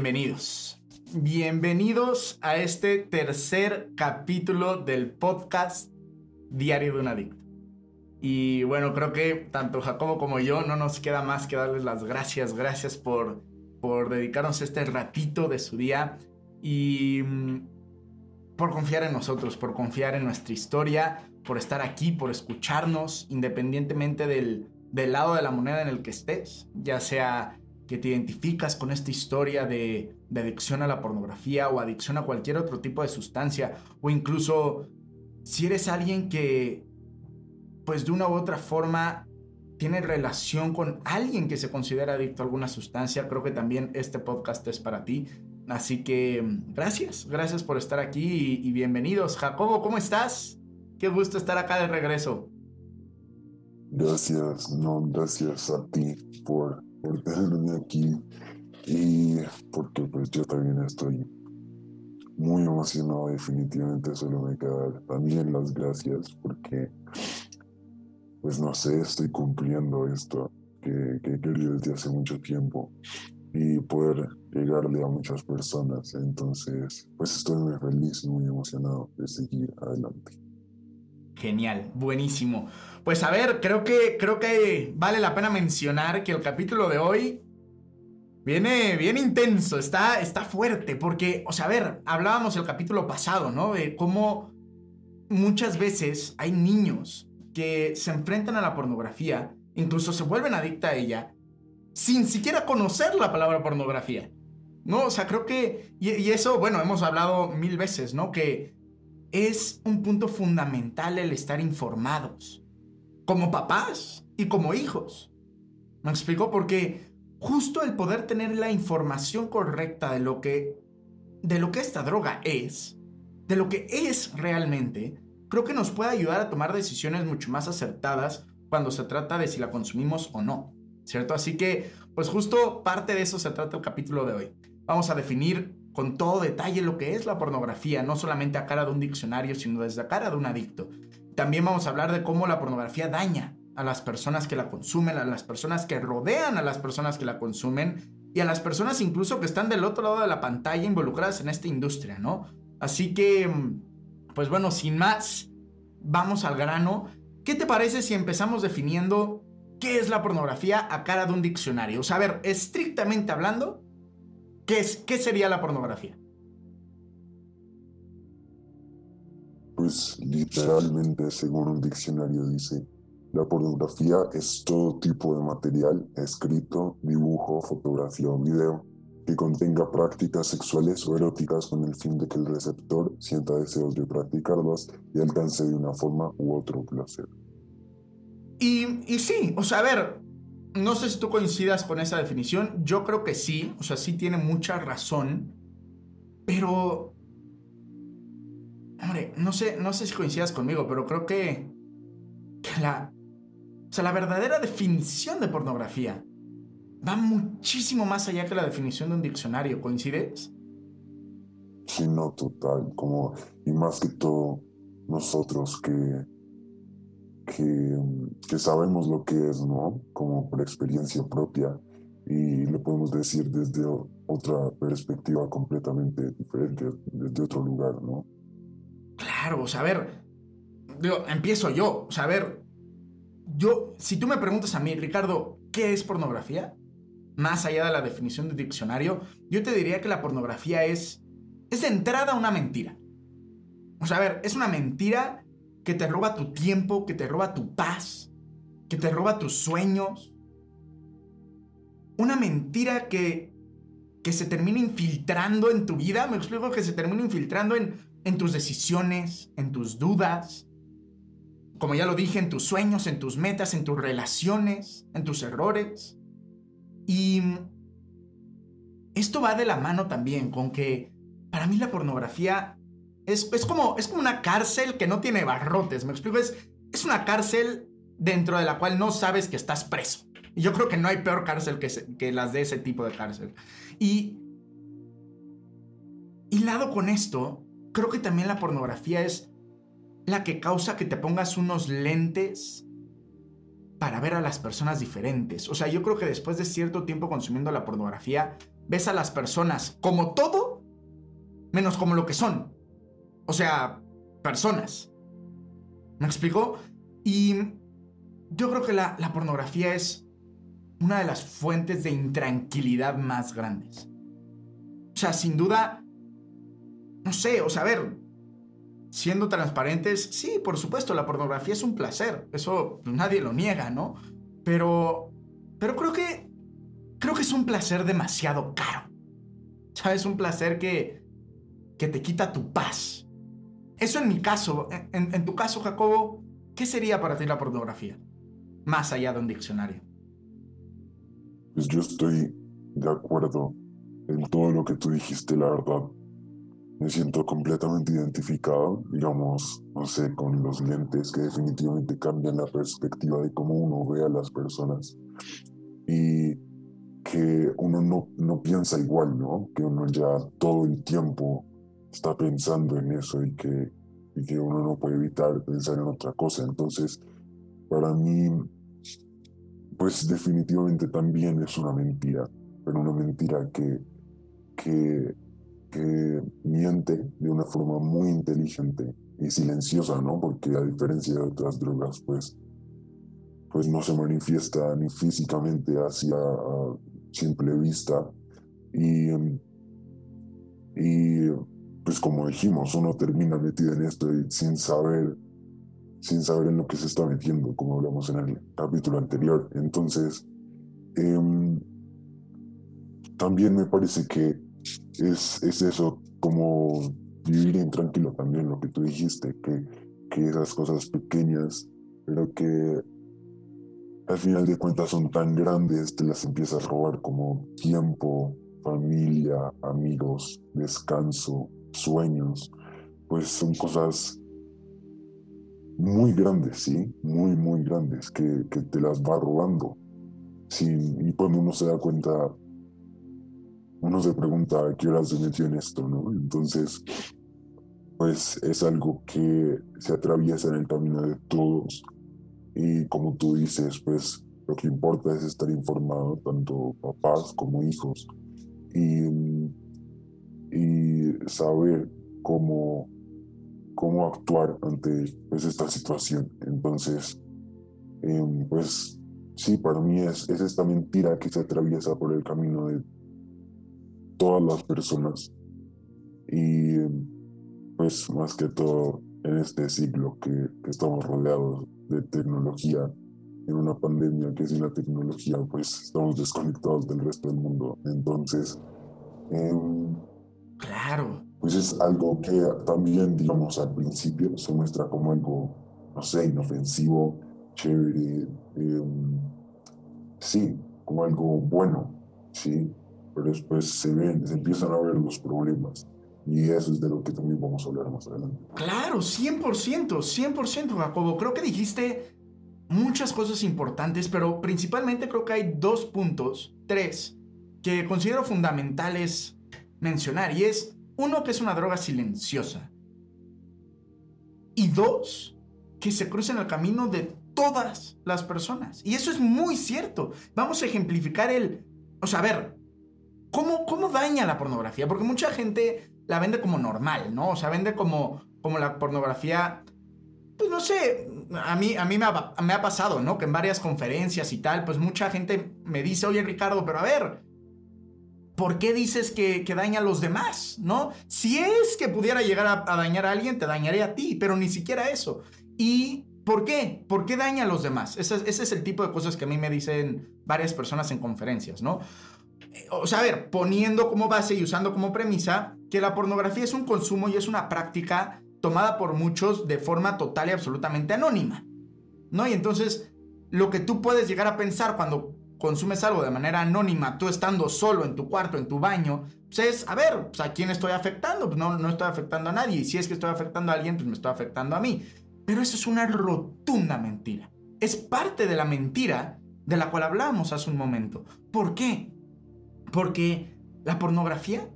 bienvenidos. Bienvenidos a este tercer capítulo del podcast Diario de un Adicto. Y bueno, creo que tanto Jacobo como yo no nos queda más que darles las gracias. Gracias por, por dedicarnos este ratito de su día y mm, por confiar en nosotros, por confiar en nuestra historia, por estar aquí, por escucharnos, independientemente del, del lado de la moneda en el que estés, ya sea que te identificas con esta historia de, adicción a la pornografía o adicción a cualquier otro tipo de sustancia, o incluso si eres alguien que, pues de una u otra forma, tiene relación con alguien que se considera adicto a alguna sustancia, creo que también este podcast es para ti. Así que gracias, gracias por estar aquí y, y bienvenidos. Jacobo, ¿cómo estás? Qué gusto estar acá de regreso. Gracias, no, gracias a ti por por tenerme aquí. Y porque pues yo también estoy muy emocionado definitivamente solo me queda también las gracias porque pues no sé estoy cumpliendo esto que, que he querido desde hace mucho tiempo y poder llegarle a muchas personas. Entonces pues estoy muy feliz muy emocionado de seguir adelante Genial, buenísimo. Pues a ver, creo que, creo que vale la pena mencionar que el capítulo de hoy viene bien intenso, está, está fuerte, porque, o sea, a ver, hablábamos el capítulo pasado, ¿no? De cómo muchas veces hay niños que se enfrentan a la pornografía, incluso se vuelven adicta a ella, sin siquiera conocer la palabra pornografía. ¿No? O sea, creo que, y, y eso, bueno, hemos hablado mil veces, ¿no? Que es un punto fundamental el estar informados, como papás y como hijos. ¿Me explico? Porque justo el poder tener la información correcta de lo que de lo que esta droga es, de lo que es realmente, creo que nos puede ayudar a tomar decisiones mucho más acertadas cuando se trata de si la consumimos o no, ¿cierto? Así que, pues justo parte de eso se trata el capítulo de hoy. Vamos a definir con todo detalle lo que es la pornografía, no solamente a cara de un diccionario, sino desde la cara de un adicto. También vamos a hablar de cómo la pornografía daña a las personas que la consumen, a las personas que rodean a las personas que la consumen y a las personas incluso que están del otro lado de la pantalla involucradas en esta industria, ¿no? Así que, pues bueno, sin más, vamos al grano. ¿Qué te parece si empezamos definiendo qué es la pornografía a cara de un diccionario? O sea, a ver, estrictamente hablando, ¿Qué, es, ¿Qué sería la pornografía? Pues literalmente, según un diccionario dice, la pornografía es todo tipo de material, escrito, dibujo, fotografía o video, que contenga prácticas sexuales o eróticas con el fin de que el receptor sienta deseos de practicarlas y alcance de una forma u otro placer. Y, y sí, o sea, a ver, no sé si tú coincidas con esa definición. Yo creo que sí. O sea, sí tiene mucha razón. Pero. Hombre, no sé, no sé si coincidas conmigo, pero creo que. que la. O sea, la verdadera definición de pornografía va muchísimo más allá que la definición de un diccionario. ¿Coincides? Sí, no, total. Como. Y más que todo, nosotros que que, sabemos lo que es, ¿no? Como por experiencia propia y lo podemos decir desde otra perspectiva completamente diferente, desde otro lugar, ¿no? Claro, o sea, a ver, empiezo yo, o sea, a ver, yo, si tú me preguntas a mí, Ricardo, ¿qué es pornografía? Más allá de la definición del diccionario, yo te diría que la pornografía es, es de entrada una mentira. O sea, a ver, es una mentira que te roba tu tiempo, que te roba tu paz, que te roba tus sueños. Una mentira que, que se termina infiltrando en tu vida, me explico que se termina infiltrando en, en tus decisiones, en tus dudas, como ya lo dije, en tus sueños, en tus metas, en tus relaciones, en tus errores. Y esto va de la mano también con que para mí la pornografía es, como, es como una cárcel que no tiene barrotes, ¿me explico? Es, es una cárcel dentro de la cual no sabes que estás preso. Y yo creo que no hay peor cárcel que, que las de ese tipo de cárcel. Y, y lado con esto, creo que también la pornografía es la que causa que te pongas unos lentes para ver a las personas diferentes. O sea, yo creo que después de cierto tiempo consumiendo la pornografía, ves a las personas como todo, menos como lo que son. O sea, personas. ¿Me explico? Y yo creo que la, pornografía es una de las fuentes de intranquilidad más grandes. O sea, sin duda, no sé, o sea, a ver, siendo transparentes, sí, por supuesto, la pornografía es un placer, eso nadie lo niega, ¿no? Pero, pero creo que, creo que es un placer demasiado caro. ¿Sabes? Un placer que, que te quita tu paz. Eso en mi caso, en, en tu caso, Jacobo, ¿qué sería para ti la pornografía? Más allá de un diccionario. Pues yo estoy de acuerdo en todo lo que tú dijiste, la verdad. Me siento completamente identificado, digamos, no sé, con los lentes que definitivamente cambian la perspectiva de cómo uno ve a las personas. Y que uno no, no piensa igual, ¿no? Que uno ya todo el tiempo está pensando en eso y que, y que uno no puede evitar pensar en otra cosa. Entonces, para mí, pues definitivamente también es una mentira, pero una mentira que que, que miente de una forma muy inteligente y silenciosa, ¿no? Porque a diferencia de otras drogas, pues, pues no se manifiesta ni físicamente hacia simple vista. Y, y pues como dijimos, uno termina metido en esto y sin saber, sin saber en lo que se está metiendo, como hablamos en el capítulo anterior. Entonces, em, también me parece que es, es eso, como vivir intranquilo también, lo que tú dijiste, que, que esas cosas pequeñas, pero que al final de cuentas son tan grandes, te las empiezas a robar como tiempo, familia, amigos, descanso, sueños, pues son cosas muy grandes, ¿sí? Muy, muy grandes, que, que te las va robando. Sí, y cuando uno se da cuenta, uno se pregunta a qué horas se metió en esto, ¿no? Entonces, pues es algo que se atraviesa en el camino de todos y como tú dices, pues lo que importa es estar informado, tanto papás como hijos, y, y saber cómo, cómo actuar ante pues, esta situación. Entonces, em, pues sí, para mí es, es esta mentira que se atraviesa por el camino de todas las personas y pues más que todo en este siglo que, estamos rodeados de tecnología, en una pandemia que sin la tecnología pues estamos desconectados del resto del mundo. Entonces, em, claro. Pues es algo que también, digamos, al principio se muestra como algo, no sé, inofensivo, chévere, em, sí, como algo bueno, sí, pero después se ven, se empiezan a ver los problemas. Y eso es de lo que también vamos a hablar más adelante. Claro, 100%, 100%, Jacobo. Creo que dijiste muchas cosas importantes, pero principalmente creo que hay dos puntos, tres, que considero fundamentales mencionar. Y es, uno, que es una droga silenciosa. Y dos, que se cruza en el camino de todas las personas. Y eso es muy cierto. Vamos a ejemplificar el... O sea, a ver, ¿Cómo, ¿Cómo daña la pornografía? Porque mucha gente la vende como normal, ¿no? O sea, vende como, como la pornografía, pues no sé, a mí, a mí me, ha, me ha pasado, ¿no? Que en varias conferencias y tal, pues mucha gente me dice, oye Ricardo, pero a ver, ¿por qué dices que, que, daña a los demás? ¿No? Si es que pudiera llegar a, dañar a alguien, te dañaría a ti, pero ni siquiera eso. ¿Y por qué? ¿Por qué daña a los demás? Ese, ese es el tipo de cosas que a mí me dicen varias personas en conferencias, ¿no? o sea, a ver, poniendo como base y usando como premisa que la pornografía es un consumo y es una práctica tomada por muchos de forma total y absolutamente anónima. ¿No? Y entonces, lo que tú puedes llegar a pensar cuando consumes algo de manera anónima, tú estando solo en tu cuarto, en tu baño, pues es, a ver, pues, ¿a quién estoy afectando? Pues no, no estoy afectando a nadie. Y si es que estoy afectando a alguien, pues me estoy afectando a mí. Pero eso es una rotunda mentira. Es parte de la mentira de la cual hablábamos hace un momento. ¿Por qué? Porque la pornografía,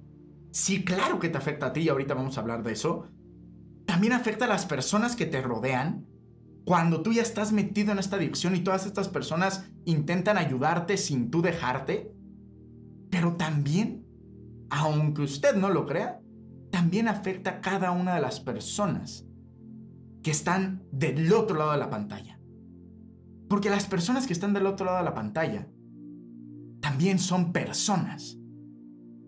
sí, claro que te afecta a ti y ahorita vamos a hablar de eso. También afecta a las personas que te rodean. Cuando tú ya estás metido en esta adicción y todas estas personas intentan ayudarte sin tú dejarte. Pero también aunque usted no lo crea, también afecta a cada una de las personas que están del otro lado de la pantalla. Porque las personas que están del otro lado de la pantalla también son personas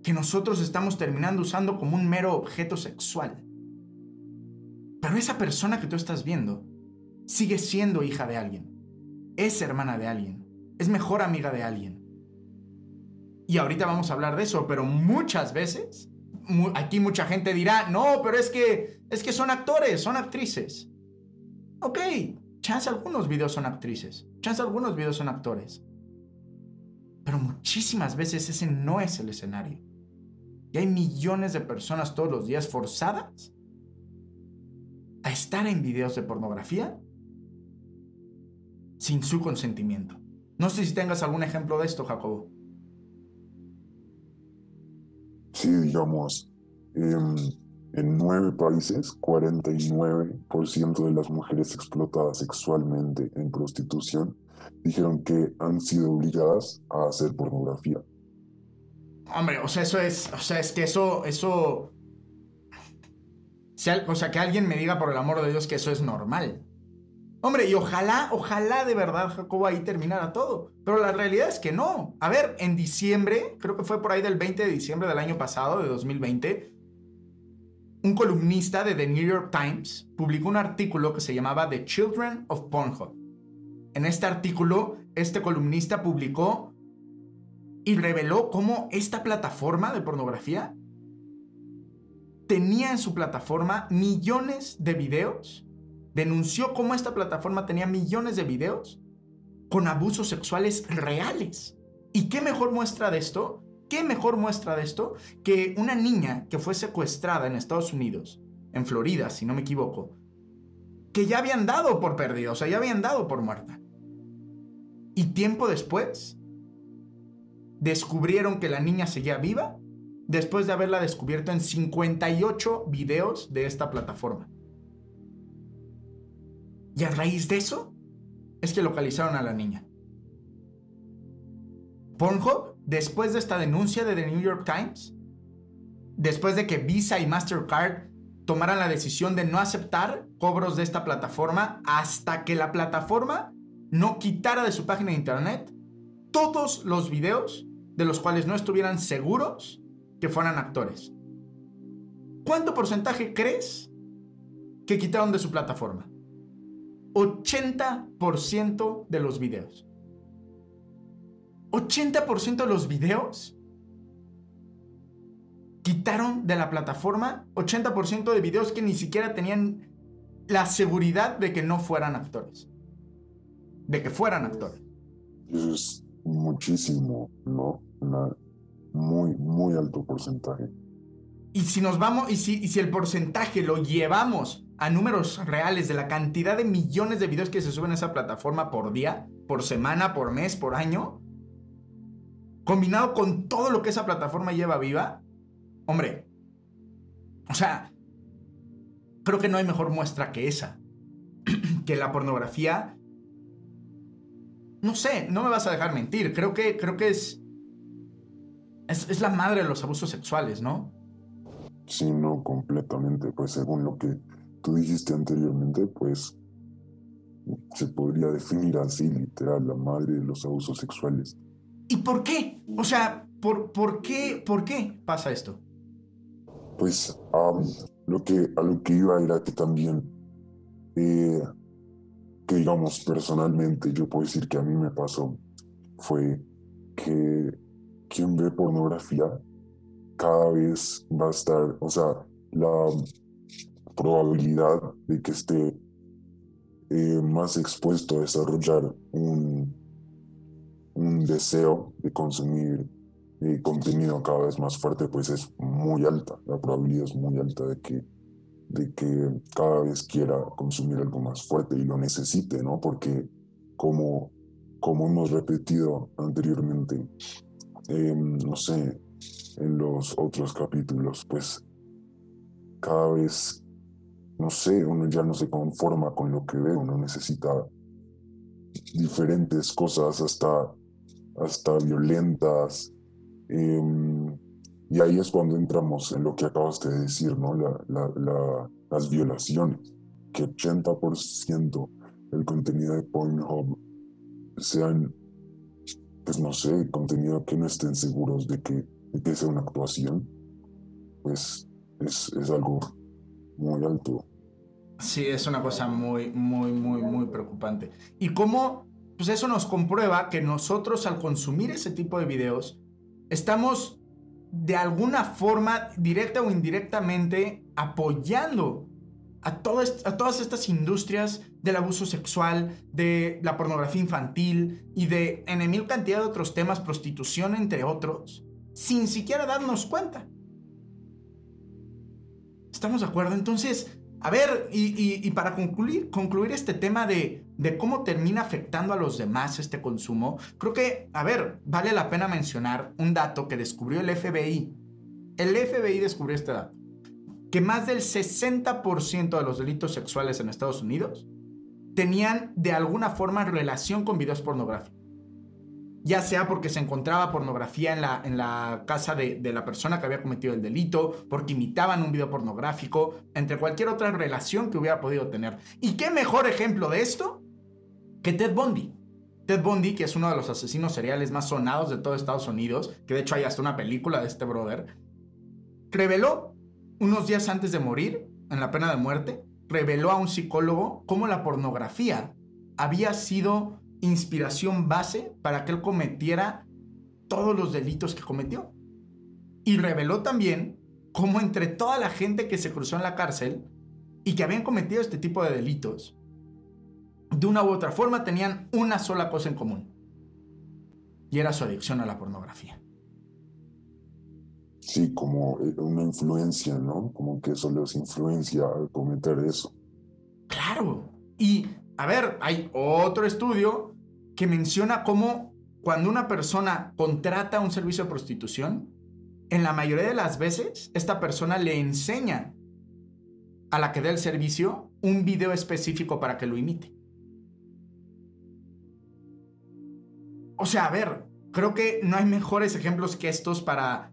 que nosotros estamos terminando usando como un mero objeto sexual. Pero esa persona que tú estás viendo sigue siendo hija de alguien, es hermana de alguien, es mejor amiga de alguien. Y ahorita vamos a hablar de eso, pero muchas veces aquí mucha gente dirá, "No, pero es que es que son actores, son actrices." Ok, chance algunos videos son actrices, chance algunos videos son actores. Pero muchísimas veces ese no es el escenario. Y hay millones de personas todos los días forzadas a estar en videos de pornografía sin su consentimiento. No sé si tengas algún ejemplo de esto, Jacobo. Sí, digamos, em, en nueve países, 49% de las mujeres explotadas sexualmente en prostitución dijeron que han sido obligadas a hacer pornografía. Hombre, o sea, eso es, o sea, es que eso, eso, o sea, que alguien me diga por el amor de Dios que eso es normal. Hombre, y ojalá, ojalá de verdad Jacobo ahí terminara todo. Pero la realidad es que no. A ver, en diciembre, creo que fue por ahí del 20 de diciembre del año pasado, de 2020, un columnista de The New York Times publicó un artículo que se llamaba The Children of Pornhub. En este artículo, este columnista publicó y reveló cómo esta plataforma de pornografía tenía en su plataforma millones de videos denunció cómo esta plataforma tenía millones de videos con abusos sexuales reales. ¿Y qué mejor muestra de esto? ¿Qué mejor muestra de esto que una niña que fue secuestrada en Estados Unidos, en Florida, si no me equivoco, que ya habían dado por perdida, o sea, ya habían dado por muerta. Y tiempo después, descubrieron que la niña seguía viva después de haberla descubierto en 58 videos de esta plataforma. Y a raíz de eso es que localizaron a la niña. Pornhub, después de esta denuncia de The New York Times, después de que Visa y Mastercard tomaran la decisión de no aceptar cobros de esta plataforma hasta que la plataforma no quitara de su página de internet todos los videos de los cuales no estuvieran seguros que fueran actores. ¿Cuánto porcentaje crees que quitaron de su plataforma? 80% de los videos. 80% de los videos quitaron de la plataforma 80% de videos que ni siquiera tenían la seguridad de que no fueran actores. De que fueran actores. Es muchísimo, ¿no? muy, muy alto porcentaje. Y si nos vamos, y si, y si el porcentaje lo llevamos a números reales de la cantidad de millones de videos que se suben a esa plataforma por día, por semana, por mes, por año, combinado con todo lo que esa plataforma lleva viva, hombre, o sea, creo que no hay mejor muestra que esa, que la pornografía, no sé, no me vas a dejar mentir, creo que, creo que es, es, es la madre de los abusos sexuales, ¿no? Sí, no, completamente, pues según lo que tú dijiste anteriormente, pues se podría definir así, literal, la madre de los abusos sexuales. ¿Y por qué? O sea, ¿por, por, qué, ¿por qué pasa esto? Pues lo que, a lo que iba era que también, eh, que digamos personalmente, yo puedo decir que a mí me pasó, fue que quien ve pornografía cada vez va a estar, o sea, la probabilidad de que esté eh, más expuesto a desarrollar un, un deseo de consumir eh, contenido cada vez más fuerte, pues es muy alta. La probabilidad es muy alta de que, de que cada vez quiera consumir algo más fuerte y lo necesite, ¿no? Porque como, como hemos repetido anteriormente, em, no sé, en los otros capítulos, pues cada vez no sé, uno ya no se conforma con lo que ve, uno necesita diferentes cosas, hasta, hasta violentas, em, Y ahí es cuando entramos en lo que acabas de decir, ¿no? las violaciones, que 80% del contenido de Pornhub sean, pues no sé, contenido que no estén seguros de que, de que sea una actuación, pues es, es algo muy. Sí, es una cosa muy, muy, muy, muy preocupante. Y cómo, pues eso nos comprueba que nosotros al consumir ese tipo de videos, estamos de alguna forma, directa o indirectamente, apoyando a todas, a todas estas industrias del abuso sexual, de la pornografía infantil y de en mil cantidad de otros temas, prostitución entre otros, sin siquiera darnos cuenta. ¿Estamos de acuerdo? Entonces, a ver, y, para concluir, concluir este tema de, de, cómo termina afectando a los demás este consumo, creo que, a ver, vale la pena mencionar un dato que descubrió el FBI. El FBI descubrió este dato, que más del 60% de los delitos sexuales en Estados Unidos tenían de alguna forma relación con videos pornográficos ya sea porque se encontraba pornografía en la, en la casa de, de, la persona que había cometido el delito, porque imitaban un video pornográfico, entre cualquier otra relación que hubiera podido tener. ¿Y qué mejor ejemplo de esto que Ted Bundy? Ted Bundy, que es uno de los asesinos seriales más sonados de todo Estados Unidos, que de hecho hay hasta una película de este brother, reveló unos días antes de morir, en la pena de muerte, reveló a un psicólogo cómo la pornografía había sido inspiración base para que él cometiera todos los delitos que cometió. Y reveló también cómo entre toda la gente que se cruzó en la cárcel y que habían cometido este tipo de delitos, de una u otra forma tenían una sola cosa en común. Y era su adicción a la pornografía. Sí, como eh, una influencia, ¿no? Como que eso les influencia a cometer eso. Claro. Y, a ver, hay otro estudio que menciona cómo cuando una persona contrata un servicio de prostitución, en la mayoría de las veces esta persona le enseña a la que dé el servicio un video específico para que lo imite. O sea, a ver, creo que no hay mejores ejemplos que estos para,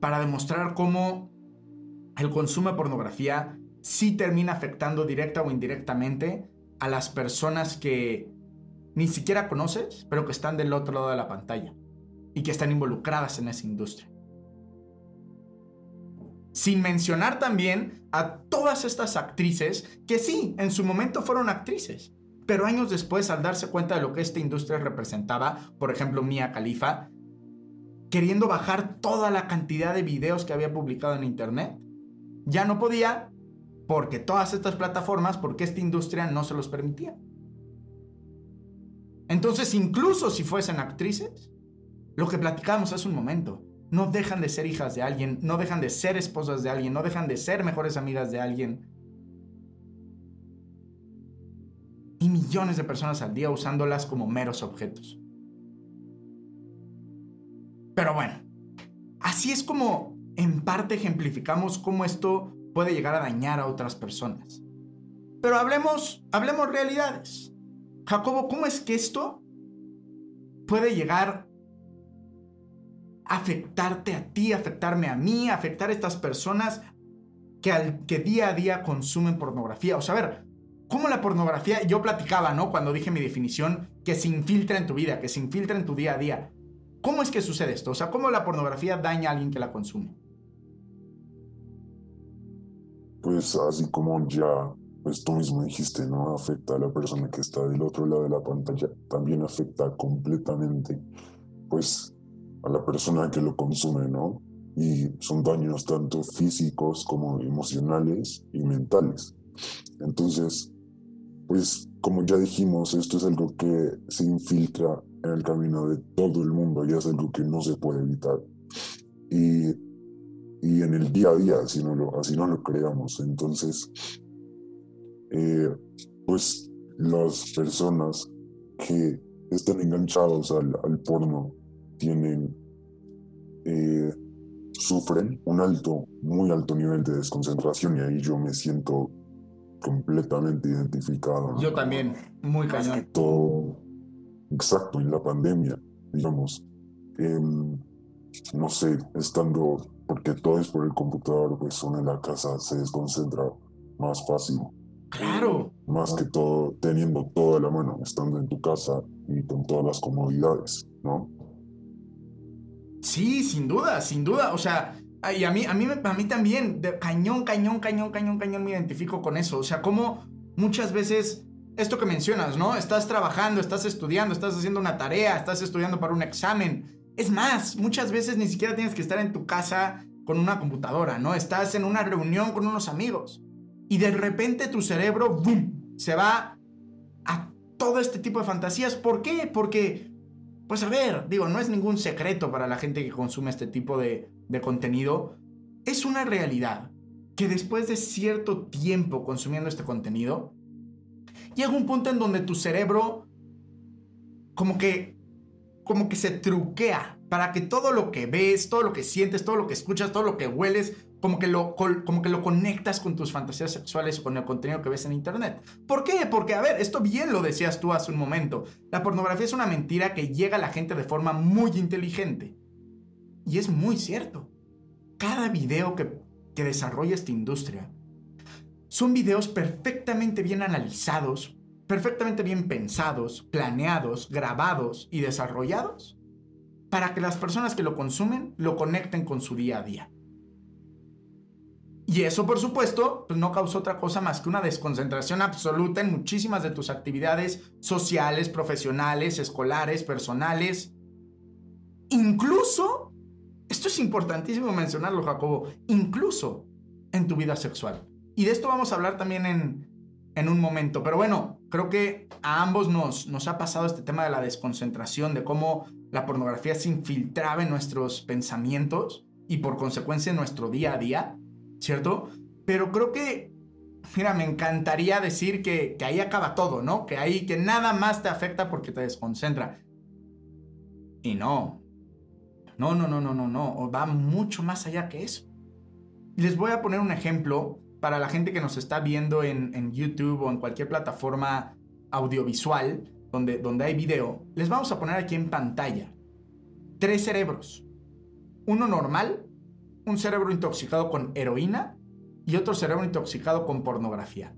para demostrar cómo el consumo de pornografía sí termina afectando directa o indirectamente a las personas que ni siquiera conoces, pero que están del otro lado de la pantalla y que están involucradas en esa industria. Sin mencionar también a todas estas actrices que sí, en su momento fueron actrices, pero años después al darse cuenta de lo que esta industria representaba, por ejemplo Mia Khalifa, queriendo bajar toda la cantidad de videos que había publicado en internet, ya no podía porque todas estas plataformas, porque esta industria no se los permitía. Entonces, incluso si fuesen actrices, lo que platicábamos hace un momento, no dejan de ser hijas de alguien, no dejan de ser esposas de alguien, no dejan de ser mejores amigas de alguien. Y millones de personas al día usándolas como meros objetos. Pero bueno, así es como en parte ejemplificamos cómo esto puede llegar a dañar a otras personas. Pero hablemos, hablemos realidades. Jacobo, ¿cómo es que esto puede llegar a afectarte a ti, afectarme a mí, afectar a estas personas que, al, que día a día consumen pornografía? O sea, a ver, ¿cómo la pornografía, yo platicaba, ¿no? Cuando dije mi definición, que se infiltra en tu vida, que se infiltra en tu día a día. ¿Cómo es que sucede esto? O sea, ¿cómo la pornografía daña a alguien que la consume? Pues así como ya pues tú mismo dijiste, ¿no? Afecta a la persona que está del otro lado de la pantalla, también afecta completamente, pues, a la persona que lo consume, ¿no? Y son daños tanto físicos como emocionales y mentales. Entonces, pues, como ya dijimos, esto es algo que se infiltra en el camino de todo el mundo y es algo que no se puede evitar. Y, y en el día a día, así no lo, así no lo creamos. Entonces, eh, pues las personas que están enganchados al, al porno tienen, eh, sufren un alto, muy alto nivel de desconcentración y ahí yo me siento completamente identificado. Yo también, muy cañón. Todo, exacto, en la pandemia, digamos, no sé, estando porque todo es por el computador, pues uno en la casa se desconcentra más fácil. Claro. Más que todo teniendo todo a la mano, estando en tu casa y con todas las comodidades, ¿no? Sí, sin duda, sin duda. O sea, y a mí, a mí, a mí también, de cañón, cañón, cañón, cañón, cañón, me identifico con eso. O sea, como muchas veces, esto que mencionas, ¿no? Estás trabajando, estás estudiando, estás haciendo una tarea, estás estudiando para un examen. Es más, muchas veces ni siquiera tienes que estar en tu casa con una computadora, ¿no? Estás en una reunión con unos amigos y de repente tu cerebro, se va a todo este tipo de fantasías. ¿Por qué? Porque, pues a ver, digo, no es ningún secreto para la gente que consume este tipo de, de contenido. Es una realidad que después de cierto tiempo consumiendo este contenido, llega un punto en donde tu cerebro como que como que se truquea para que todo lo que ves, todo lo que sientes, todo lo que escuchas, todo lo que hueles, como que lo, como que lo conectas con tus fantasías sexuales o con el contenido que ves en internet. ¿Por qué? Porque, a ver, esto bien lo decías tú hace un momento. La pornografía es una mentira que llega a la gente de forma muy inteligente. Y es muy cierto. Cada video que, que desarrolla esta industria son videos perfectamente bien analizados, perfectamente bien pensados, planeados, grabados y desarrollados para que las personas que lo consumen lo conecten con su día a día. Y eso, por supuesto, pues no causa otra cosa más que una desconcentración absoluta en muchísimas de tus actividades sociales, profesionales, escolares, personales. Incluso, esto es importantísimo mencionarlo, Jacobo, incluso en tu vida sexual. Y de esto vamos a hablar también en, en un momento. Pero bueno, creo que a ambos nos, nos ha pasado este tema de la desconcentración, de cómo la pornografía se infiltraba en nuestros pensamientos y por consecuencia en nuestro día a día, ¿cierto? Pero creo que, mira, me encantaría decir que, que ahí acaba todo, ¿no? Que ahí, que nada más te afecta porque te desconcentra. Y no. No, no, no, no, no, no. Va mucho más allá que eso. Les voy a poner un ejemplo para la gente que nos está viendo en, YouTube o en cualquier plataforma audiovisual donde, donde hay video, les vamos a poner aquí en pantalla tres cerebros. Uno normal, un cerebro intoxicado con heroína y otro cerebro intoxicado con pornografía.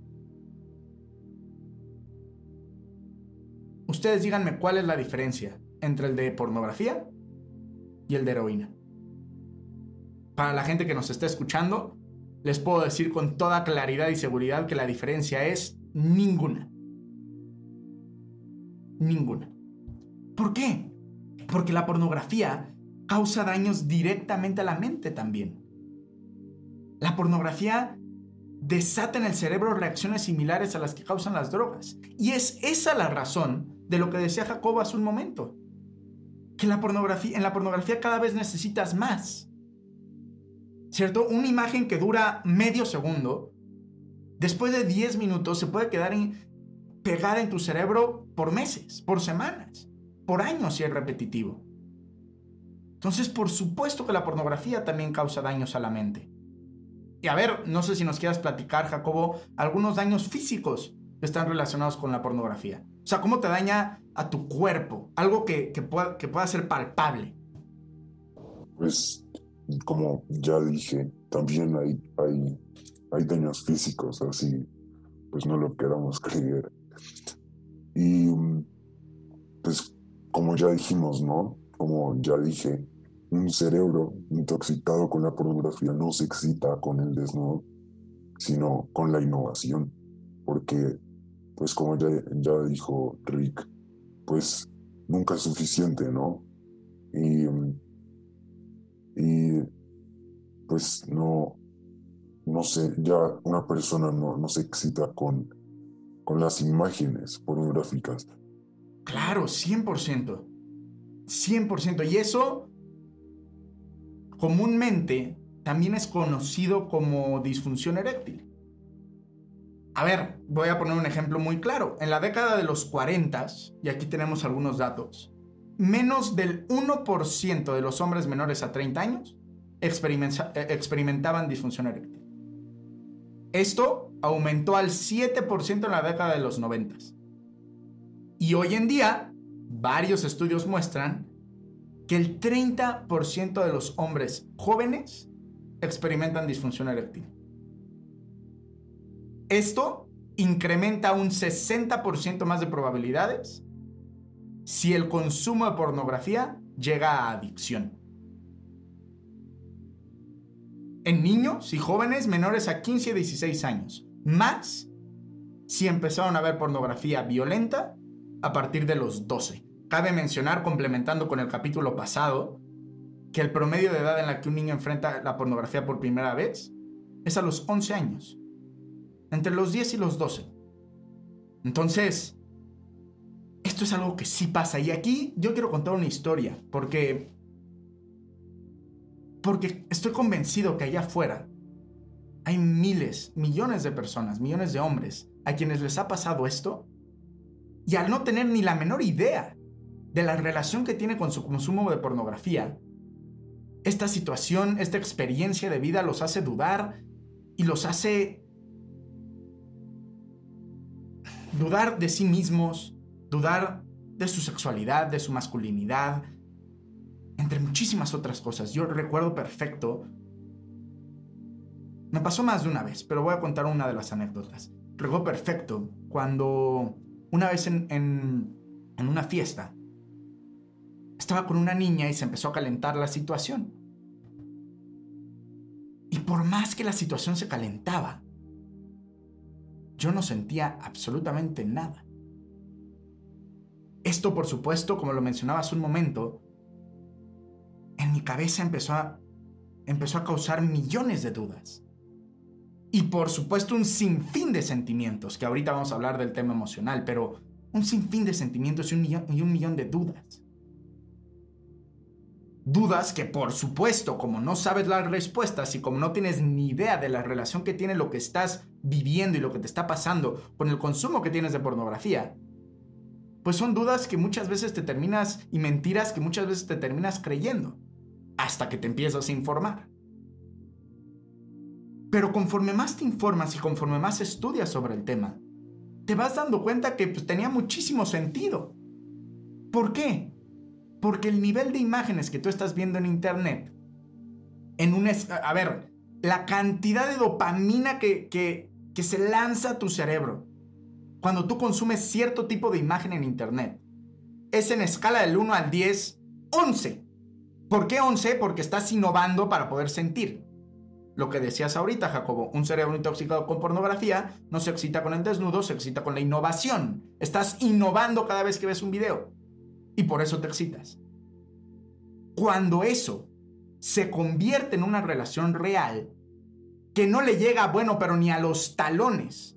Ustedes díganme cuál es la diferencia entre el de pornografía y el de heroína. Para la gente que nos está escuchando, les puedo decir con toda claridad y seguridad que la diferencia es ninguna. Ninguna. ¿Por qué? Porque la pornografía causa daños directamente a la mente también. La pornografía desata en el cerebro reacciones similares a las que causan las drogas. Y es esa la razón de lo que decía Jacobo hace un momento. Que la pornografía, en la pornografía cada vez necesitas más. ¿cierto? Una imagen que dura medio segundo, después de 10 minutos se puede quedar pegada en tu cerebro por meses, por semanas, por años si es repetitivo. Entonces, por supuesto que la pornografía también causa daños a la mente. Y a ver, no sé si nos quieras platicar, Jacobo, algunos daños físicos que están relacionados con la pornografía. O sea, cómo te daña a tu cuerpo, algo que, que, pueda, que pueda ser palpable. Pues como ya dije, también hay, hay, hay daños físicos, así pues no lo queramos creer. Y pues como ya dijimos, ¿no? Como ya dije, un cerebro intoxicado con la pornografía no se excita con el desnudo, sino con la innovación. Porque, pues como ya, ya dijo Rick, pues nunca es suficiente, ¿no? Y y pues no, no sé, ya una persona no, no se excita con, con las imágenes pornográficas. Claro, 100%. 100%. Y eso comúnmente también es conocido como disfunción eréctil. A ver, voy a poner un ejemplo muy claro. En la década de los 40, y aquí tenemos algunos datos, menos del 1% de los hombres menores a 30 años eh, experimentaban disfunción eréctil. Esto aumentó al 7% en la década de los 90. Y hoy en día, varios estudios muestran que el 30% de los hombres jóvenes experimentan disfunción eréctil. Esto incrementa un 60% más de probabilidades si el consumo de pornografía llega a adicción. En niños y jóvenes menores a 15 y 16 años, más si empezaron a ver pornografía violenta a partir de los 12. Cabe mencionar, complementando con el capítulo pasado, que el promedio de edad en la que un niño enfrenta la pornografía por primera vez es a los 11 años, entre los 10 y los 12. Entonces, esto es algo que sí pasa. Y aquí yo quiero contar una historia, porque, porque estoy convencido que allá afuera hay miles, millones de personas, millones de hombres a quienes les ha pasado esto y al no tener ni la menor idea de la relación que tiene con su consumo de pornografía, esta situación, esta experiencia de vida los hace dudar y los hace dudar de sí mismos, dudar de su sexualidad, de su masculinidad, entre muchísimas otras cosas. Yo recuerdo perfecto, me pasó más de una vez, pero voy a contar una de las anécdotas. Recuerdo perfecto cuando una vez en, en una fiesta, estaba con una niña y se empezó a calentar la situación. Y por más que la situación se calentaba, yo no sentía absolutamente nada. Esto, por supuesto, como lo mencionaba hace un momento, en mi cabeza empezó a, empezó a causar millones de dudas. Y por supuesto un sinfín de sentimientos, que ahorita vamos a hablar del tema emocional, pero un sinfín de sentimientos y un millón, y un millón de dudas. Dudas que por supuesto, como no sabes las respuestas y como no tienes ni idea de la relación que tiene lo que estás viviendo y lo que te está pasando con el consumo que tienes de pornografía, pues son dudas que muchas veces te terminas y mentiras que muchas veces te terminas creyendo hasta que te empiezas a informar. Pero conforme más te informas y conforme más estudias sobre el tema, te vas dando cuenta que pues, tenía muchísimo sentido. ¿Por qué? Porque el nivel de imágenes que tú estás viendo en internet, en un... A ver, la cantidad de dopamina que, que, que se lanza a tu cerebro cuando tú consumes cierto tipo de imagen en internet es en escala del 1 al 10, 11. ¿Por qué 11? Porque estás innovando para poder sentir. Lo que decías ahorita, Jacobo, un cerebro intoxicado con pornografía no se excita con el desnudo, se excita con la innovación. Estás innovando cada vez que ves un video y por eso te excitas. Cuando eso se convierte en una relación real, que no le llega, bueno, pero ni a los talones,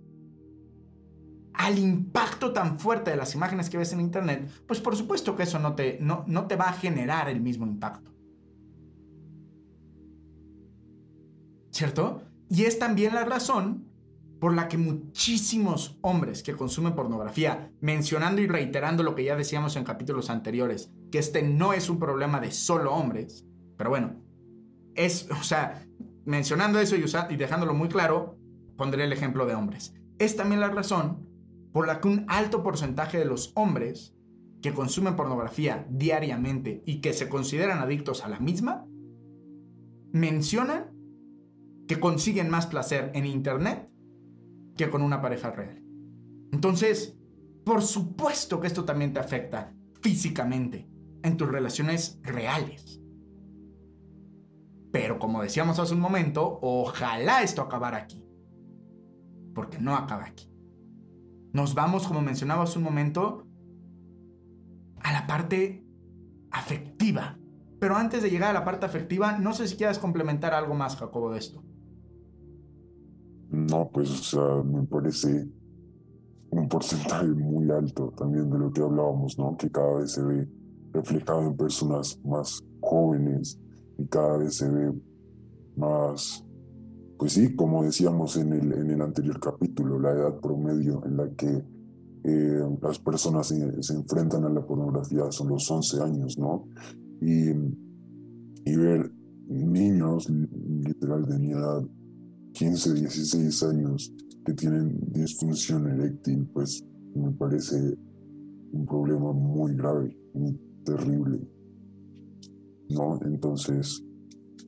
al impacto tan fuerte de las imágenes que ves en internet, pues por supuesto que eso no te, no, no te va a generar el mismo impacto. ¿Cierto? Y es también la razón por la que muchísimos hombres que consumen pornografía, mencionando y reiterando lo que ya decíamos en capítulos anteriores, que este no es un problema de solo hombres, pero bueno, es, o sea, mencionando eso y, y dejándolo muy claro, pondré el ejemplo de hombres. Es también la razón por la que un alto porcentaje de los hombres que consumen pornografía diariamente y que se consideran adictos a la misma, mencionan que consiguen más placer en Internet que con una pareja real. Entonces, por supuesto que esto también te afecta físicamente en tus relaciones reales. Pero como decíamos hace un momento, ojalá esto acabara aquí. Porque no acaba aquí. Nos vamos, como mencionaba hace un momento, a la parte afectiva. Pero antes de llegar a la parte afectiva, no sé si quieras complementar algo más, Jacobo, de esto. No, pues, o sea, me parece un porcentaje muy alto también de lo que hablábamos, ¿no? Que cada vez se ve reflejado en personas más jóvenes y cada vez se ve más, pues sí, como decíamos en el, en el anterior capítulo, la edad promedio en la que eh, las personas se, se, enfrentan a la pornografía son los 11 años, ¿no? Y, y ver niños literal de mi edad 15, 16 años que tienen disfunción eréctil, pues me parece un problema muy grave, muy terrible. ¿No? Entonces,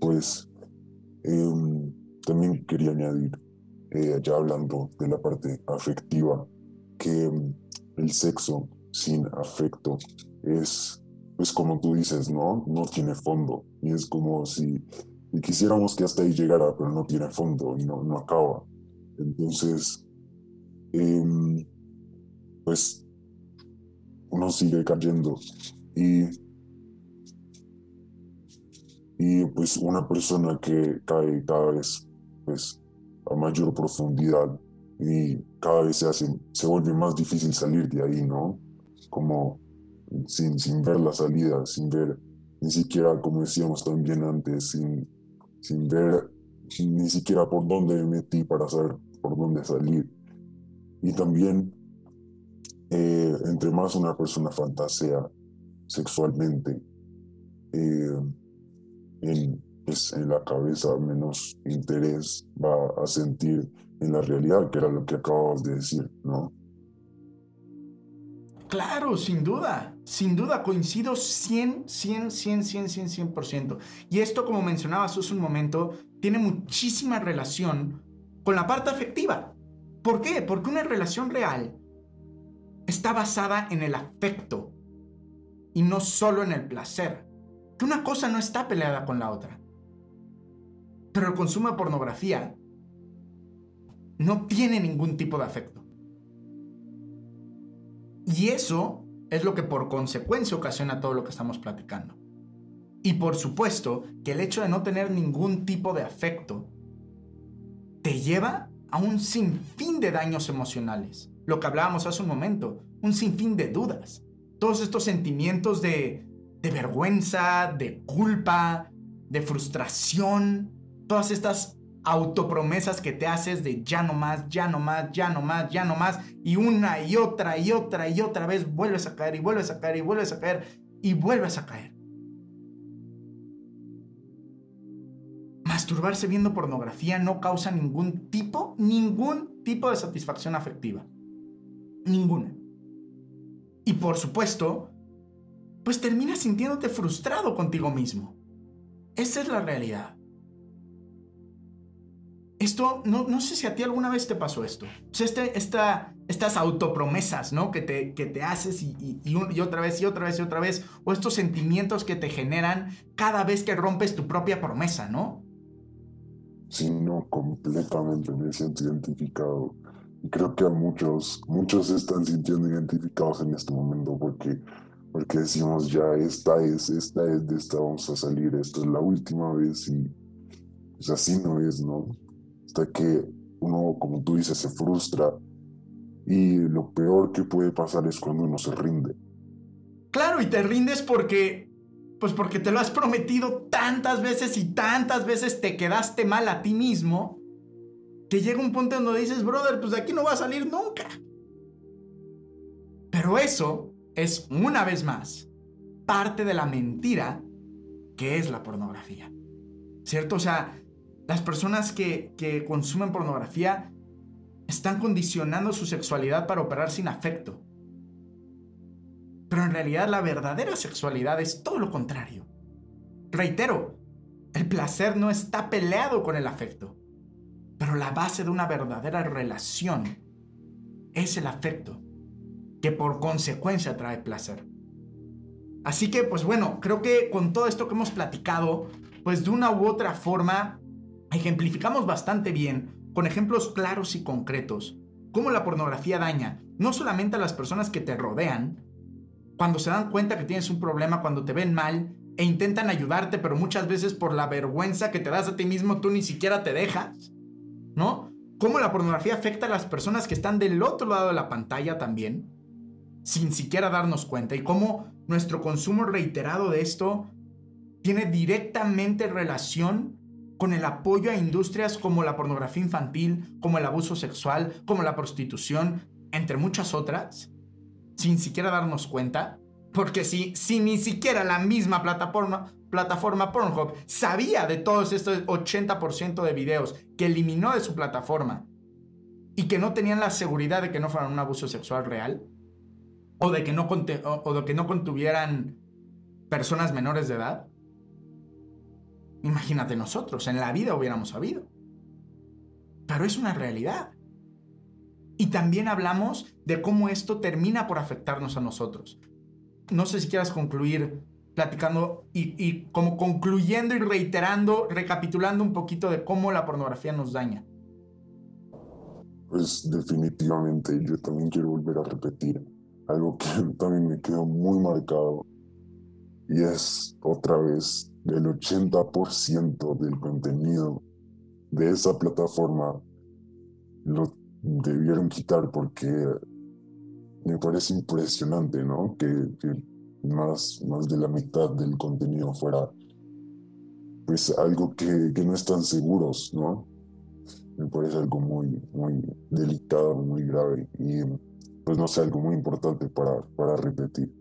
pues Em, también quería añadir, eh, ya hablando de la parte afectiva, que em, el sexo sin afecto es, pues como tú dices, ¿no? No tiene fondo. Y es como si quisiéramos que hasta ahí llegara, pero no tiene fondo y no, no acaba. Entonces, em, pues uno sigue cayendo y, y pues una persona que cae cada vez pues a mayor profundidad y cada vez se hace, se vuelve más difícil salir de ahí, ¿no? Como sin, sin ver la salida, sin ver ni siquiera, como decíamos también antes, sin, sin ver ni siquiera por dónde me metí para saber por dónde salir. Y también, eh, entre más una persona fantasea sexualmente, eh, en, pues, en la cabeza menos interés va a sentir en la realidad, que era lo que acababas de decir, ¿no? Claro, sin duda, sin duda, coincido 100, 100, 100, 100, 100, 100%. Y esto, como mencionabas hace un momento, tiene muchísima relación con la parte afectiva. ¿Por qué? Porque una relación real está basada en el afecto y no solo en el placer. Que una cosa no está peleada con la otra. Pero el consumo de pornografía no tiene ningún tipo de afecto. Y eso es lo que por consecuencia ocasiona todo lo que estamos platicando. Y por supuesto que el hecho de no tener ningún tipo de afecto te lleva a un sinfín de daños emocionales. Lo que hablábamos hace un momento, un sinfín de dudas. Todos estos sentimientos de, de vergüenza, de culpa, de frustración, todas estas autopromesas que te haces de ya no más, ya no más, ya no más, ya no más, y una y otra y otra y otra vez vuelves a caer y vuelves a caer y vuelves a caer y vuelves a caer. Masturbarse viendo pornografía no causa ningún tipo, ningún tipo de satisfacción afectiva. Ninguna. Y por supuesto, pues terminas sintiéndote frustrado contigo mismo. Esa es la realidad. Esto, no, no sé si a ti alguna vez te pasó esto. O sea, este, esta, estas autopromesas, ¿no? Que te, que te haces y, y, y, otra vez y otra vez y otra vez. O estos sentimientos que te generan cada vez que rompes tu propia promesa, ¿no? Sí, no, completamente me siento identificado. Y creo que a muchos, muchos se están sintiendo identificados en este momento porque, porque decimos ya, esta es, esta es, de esta vamos a salir, esto es la última vez y pues así no es, ¿no? Hasta que uno, como tú dices, se frustra y lo peor que puede pasar es cuando uno se rinde. Claro, y te rindes porque, pues porque te lo has prometido tantas veces y tantas veces te quedaste mal a ti mismo, que llega un punto donde dices, brother, pues de aquí no va a salir nunca. Pero eso es, una vez más, parte de la mentira que es la pornografía. ¿Cierto? O sea, las personas que, consumen pornografía están condicionando su sexualidad para operar sin afecto. Pero en realidad la verdadera sexualidad es todo lo contrario. Reitero, el placer no está peleado con el afecto, pero la base de una verdadera relación es el afecto, que por consecuencia trae placer. Así que, pues bueno, creo que con todo esto que hemos platicado, pues de una u otra forma ejemplificamos bastante bien, con ejemplos claros y concretos, cómo la pornografía daña no solamente a las personas que te rodean, cuando se dan cuenta que tienes un problema, cuando te ven mal e intentan ayudarte, pero muchas veces por la vergüenza que te das a ti mismo tú ni siquiera te dejas, ¿no? Cómo la pornografía afecta a las personas que están del otro lado de la pantalla también, sin siquiera darnos cuenta, y cómo nuestro consumo reiterado de esto tiene directamente relación con el apoyo a industrias como la pornografía infantil, como el abuso sexual, como la prostitución, entre muchas otras, sin siquiera darnos cuenta. Porque si, si ni siquiera la misma plataforma, plataforma Pornhub sabía de todos estos 80% de videos que eliminó de su plataforma y que no tenían la seguridad de que no fueran un abuso sexual real, o de que no, o de que no contuvieran personas menores de edad, Imagínate nosotros, en la vida hubiéramos sabido. Pero es una realidad. Y también hablamos de cómo esto termina por afectarnos a nosotros. No sé si quieras concluir platicando y, como concluyendo y reiterando, recapitulando un poquito de cómo la pornografía nos daña. Pues definitivamente yo también quiero volver a repetir algo que también me quedó muy marcado y es otra vez el 80% del contenido de esa plataforma lo debieron quitar porque me parece impresionante, ¿no? Que, más, más de la mitad del contenido fuera pues algo que, que no están seguros, ¿no? Me parece algo muy, muy delicado, muy grave y pues no sé, algo muy importante para, para repetir.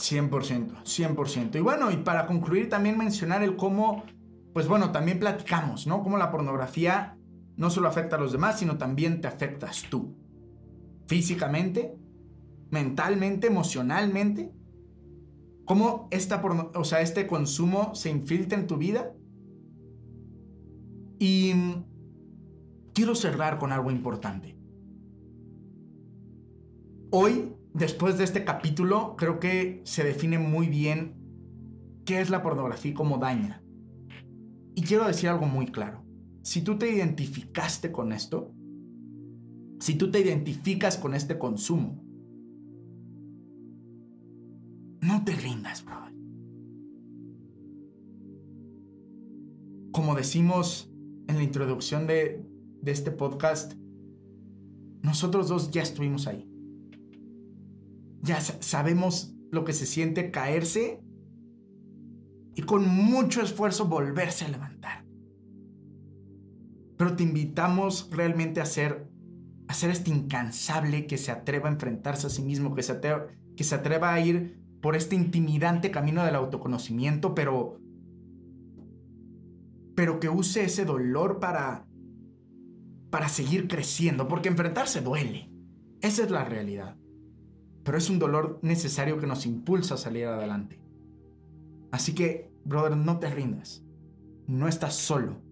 100%, 100%. Y bueno, y para concluir también mencionar el cómo, pues bueno, también platicamos, ¿no? Cómo la pornografía no solo afecta a los demás, sino también te afectas tú. Físicamente, mentalmente, emocionalmente. Cómo esta o sea, este consumo se infiltra en tu vida. Y quiero cerrar con algo importante. Hoy, después de este capítulo, creo que se define muy bien qué es la pornografía y cómo daña. Y quiero decir algo muy claro si tú te identificaste con esto, si tú te identificas con este consumo, no te rindas, brother. Como decimos en la introducción de, de este podcast, nosotros dos ya estuvimos ahí. Ya sabemos lo que se siente caerse y con mucho esfuerzo volverse a levantar. Pero te invitamos realmente a ser, a ser este incansable que se atreva a enfrentarse a sí mismo, que se, atreva, que se atreva a ir por este intimidante camino del autoconocimiento, pero, pero que use ese dolor para, para seguir creciendo, porque enfrentarse duele. Esa es la realidad. Pero es un dolor necesario que nos impulsa a salir adelante. Así que, brother, no te rindas. No estás solo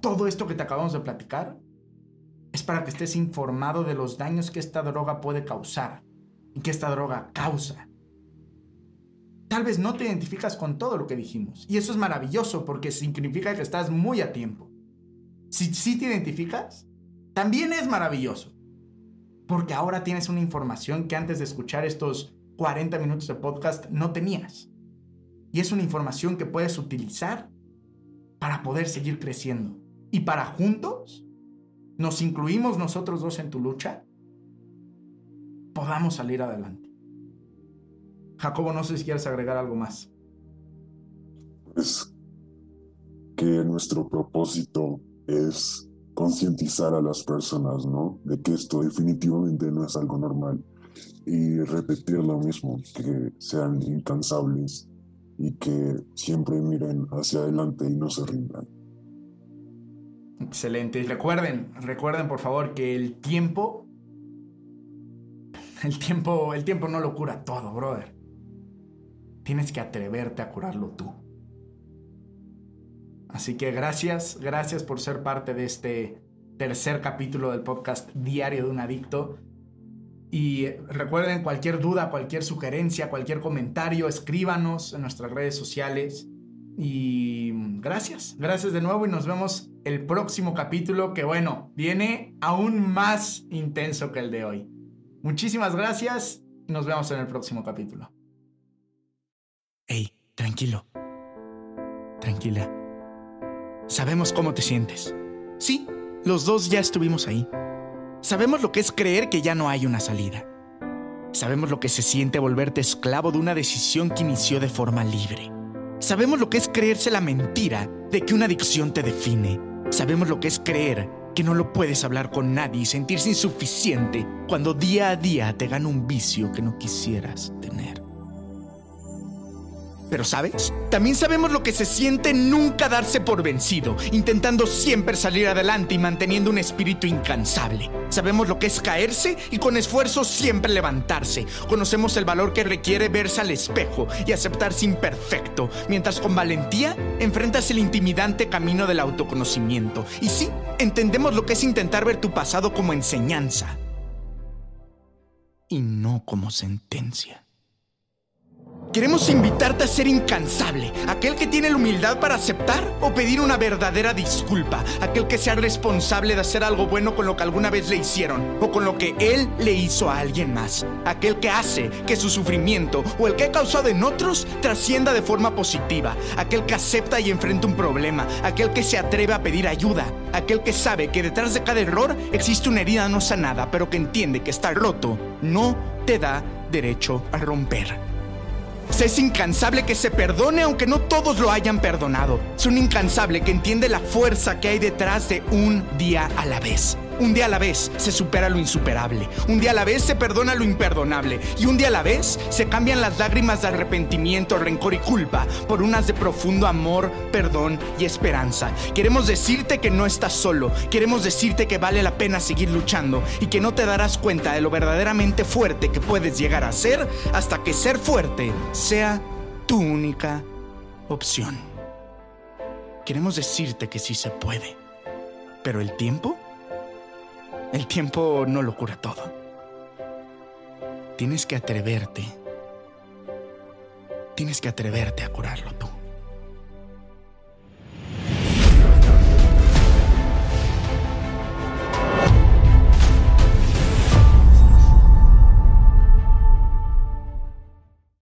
todo esto que te acabamos de platicar es para que estés informado de los daños que esta droga puede causar y que esta droga causa. Tal vez no te identificas con todo lo que dijimos y eso es maravilloso porque significa que estás muy a tiempo. Si sí te identificas, también es maravilloso porque ahora tienes una información que antes de escuchar estos 40 minutos de podcast no tenías. Y es una información que puedes utilizar para poder seguir creciendo y para juntos nos incluimos nosotros dos en tu lucha, podamos salir adelante. Jacobo, no sé si quieres agregar algo más. Pues que nuestro propósito es concientizar a las personas, ¿no? De que esto definitivamente no es algo normal. Y repetir lo mismo, que sean incansables y que siempre miren hacia adelante y no se rindan. Excelente. recuerden, recuerden por favor que el tiempo. El tiempo. El tiempo no lo cura todo, brother. Tienes que atreverte a curarlo tú. Así que gracias, gracias por ser parte de este tercer capítulo del podcast Diario de un Adicto. Y recuerden cualquier duda, cualquier sugerencia, cualquier comentario, escríbanos en nuestras redes sociales. Y gracias, gracias de nuevo y nos vemos el próximo capítulo que bueno, viene aún más intenso que el de hoy. Muchísimas gracias y nos vemos en el próximo capítulo. Hey, tranquilo. Tranquila. Sabemos cómo te sientes. Sí, los dos ya estuvimos ahí. Sabemos lo que es creer que ya no hay una salida. Sabemos lo que se siente volverte esclavo de una decisión que inició de forma libre. Sabemos lo que es creerse la mentira de que una adicción te define. Sabemos lo que es creer que no lo puedes hablar con nadie y sentirse insuficiente cuando día a día te gana un vicio que no quisieras. Pero sabes, también sabemos lo que se siente nunca darse por vencido, intentando siempre salir adelante y manteniendo un espíritu incansable. Sabemos lo que es caerse y con esfuerzo siempre levantarse. Conocemos el valor que requiere verse al espejo y aceptarse imperfecto, mientras con valentía enfrentas el intimidante camino del autoconocimiento. Y sí, entendemos lo que es intentar ver tu pasado como enseñanza y no como sentencia. Queremos invitarte a ser incansable, aquel que tiene la humildad para aceptar o pedir una verdadera disculpa, aquel que sea responsable de hacer algo bueno con lo que alguna vez le hicieron o con lo que él le hizo a alguien más, aquel que hace que su sufrimiento o el que ha causado en otros trascienda de forma positiva, aquel que acepta y enfrenta un problema, aquel que se atreve a pedir ayuda, aquel que sabe que detrás de cada error existe una herida no sanada, pero que entiende que estar roto no te da derecho a romper. Es incansable que se perdone aunque no todos lo hayan perdonado. Es un incansable que entiende la fuerza que hay detrás de un día a la vez. Un día a la vez se supera lo insuperable. Un día a la vez se perdona lo imperdonable. Y un día a la vez se cambian las lágrimas de arrepentimiento, rencor y culpa por unas de profundo amor, perdón y esperanza. Queremos decirte que no estás solo. Queremos decirte que vale la pena seguir luchando y que no te darás cuenta de lo verdaderamente fuerte que puedes llegar a ser hasta que ser fuerte sea tu única opción. Queremos decirte que sí se puede. Pero el tiempo el tiempo no lo cura todo. Tienes que atreverte. Tienes que atreverte a curarlo tú.